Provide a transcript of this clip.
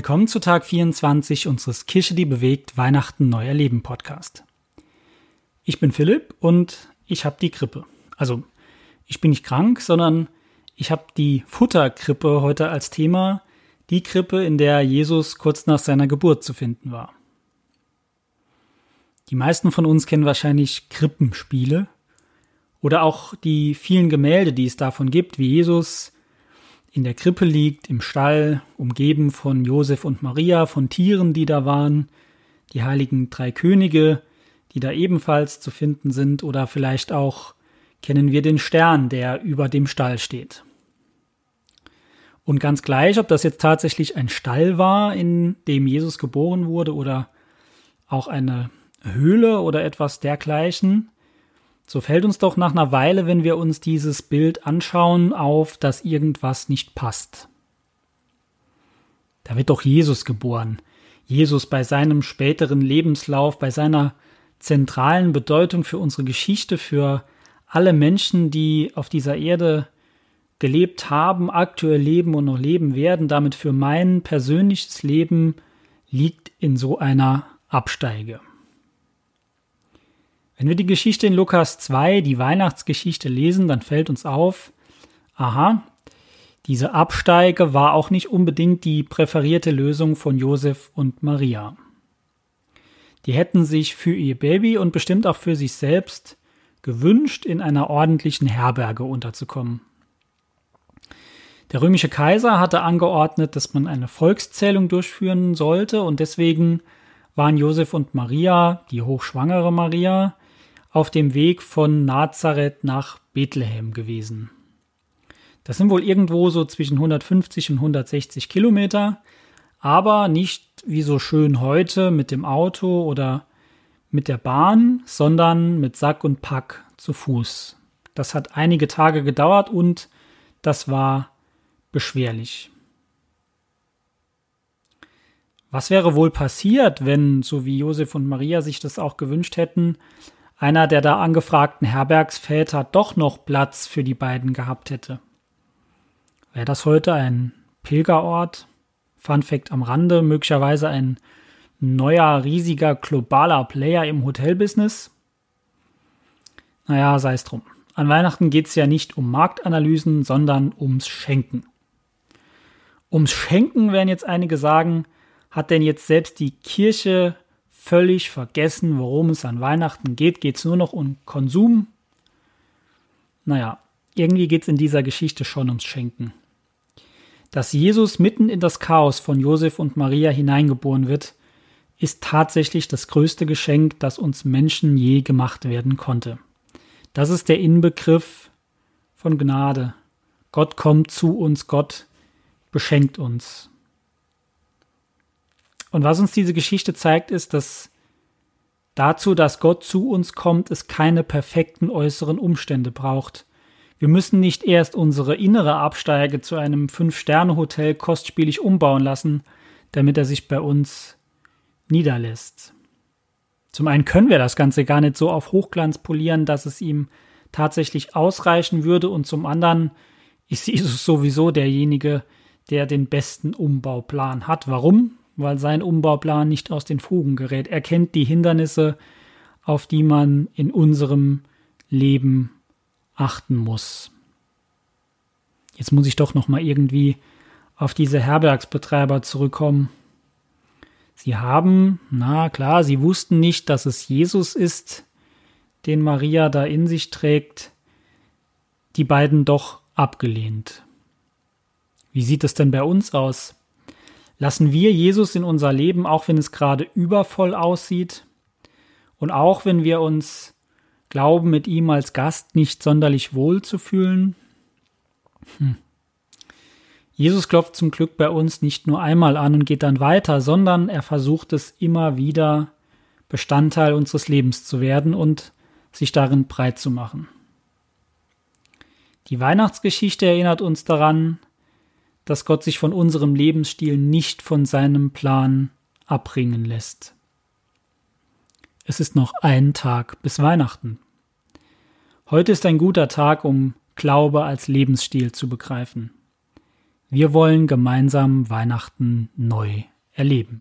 Willkommen zu Tag 24 unseres Kirche, die bewegt Weihnachten neu erleben Podcast. Ich bin Philipp und ich habe die Grippe. Also, ich bin nicht krank, sondern ich habe die Futterkrippe heute als Thema, die Krippe, in der Jesus kurz nach seiner Geburt zu finden war. Die meisten von uns kennen wahrscheinlich Krippenspiele oder auch die vielen Gemälde, die es davon gibt, wie Jesus in der Krippe liegt, im Stall, umgeben von Josef und Maria, von Tieren, die da waren, die heiligen drei Könige, die da ebenfalls zu finden sind, oder vielleicht auch kennen wir den Stern, der über dem Stall steht. Und ganz gleich, ob das jetzt tatsächlich ein Stall war, in dem Jesus geboren wurde, oder auch eine Höhle oder etwas dergleichen, so fällt uns doch nach einer Weile, wenn wir uns dieses Bild anschauen, auf, dass irgendwas nicht passt. Da wird doch Jesus geboren. Jesus bei seinem späteren Lebenslauf, bei seiner zentralen Bedeutung für unsere Geschichte, für alle Menschen, die auf dieser Erde gelebt haben, aktuell leben und noch leben werden, damit für mein persönliches Leben liegt in so einer Absteige. Wenn wir die Geschichte in Lukas 2, die Weihnachtsgeschichte lesen, dann fällt uns auf, aha, diese Absteige war auch nicht unbedingt die präferierte Lösung von Josef und Maria. Die hätten sich für ihr Baby und bestimmt auch für sich selbst gewünscht, in einer ordentlichen Herberge unterzukommen. Der römische Kaiser hatte angeordnet, dass man eine Volkszählung durchführen sollte und deswegen waren Josef und Maria, die hochschwangere Maria, auf dem Weg von Nazareth nach Bethlehem gewesen. Das sind wohl irgendwo so zwischen 150 und 160 Kilometer, aber nicht wie so schön heute mit dem Auto oder mit der Bahn, sondern mit Sack und Pack zu Fuß. Das hat einige Tage gedauert und das war beschwerlich. Was wäre wohl passiert, wenn, so wie Josef und Maria sich das auch gewünscht hätten, einer der da angefragten Herbergsväter doch noch Platz für die beiden gehabt hätte. Wäre das heute ein Pilgerort? Fun Fact am Rande, möglicherweise ein neuer, riesiger, globaler Player im Hotelbusiness? Naja, sei es drum. An Weihnachten geht es ja nicht um Marktanalysen, sondern ums Schenken. Ums Schenken werden jetzt einige sagen, hat denn jetzt selbst die Kirche völlig vergessen, worum es an Weihnachten geht. Geht es nur noch um Konsum? Naja, irgendwie geht es in dieser Geschichte schon ums Schenken. Dass Jesus mitten in das Chaos von Josef und Maria hineingeboren wird, ist tatsächlich das größte Geschenk, das uns Menschen je gemacht werden konnte. Das ist der Inbegriff von Gnade. Gott kommt zu uns, Gott beschenkt uns. Und was uns diese Geschichte zeigt, ist, dass dazu, dass Gott zu uns kommt, es keine perfekten äußeren Umstände braucht. Wir müssen nicht erst unsere innere Absteige zu einem Fünf-Sterne-Hotel kostspielig umbauen lassen, damit er sich bei uns niederlässt. Zum einen können wir das Ganze gar nicht so auf Hochglanz polieren, dass es ihm tatsächlich ausreichen würde, und zum anderen ist Jesus sowieso derjenige, der den besten Umbauplan hat. Warum? Weil sein Umbauplan nicht aus den Fugen gerät. Er kennt die Hindernisse, auf die man in unserem Leben achten muss. Jetzt muss ich doch noch mal irgendwie auf diese Herbergsbetreiber zurückkommen. Sie haben, na klar, sie wussten nicht, dass es Jesus ist, den Maria da in sich trägt, die beiden doch abgelehnt. Wie sieht es denn bei uns aus? Lassen wir Jesus in unser Leben, auch wenn es gerade übervoll aussieht und auch wenn wir uns glauben, mit ihm als Gast nicht sonderlich wohl zu fühlen? Hm. Jesus klopft zum Glück bei uns nicht nur einmal an und geht dann weiter, sondern er versucht es immer wieder Bestandteil unseres Lebens zu werden und sich darin breit zu machen. Die Weihnachtsgeschichte erinnert uns daran, dass Gott sich von unserem Lebensstil nicht von seinem Plan abbringen lässt. Es ist noch ein Tag bis Weihnachten. Heute ist ein guter Tag, um Glaube als Lebensstil zu begreifen. Wir wollen gemeinsam Weihnachten neu erleben.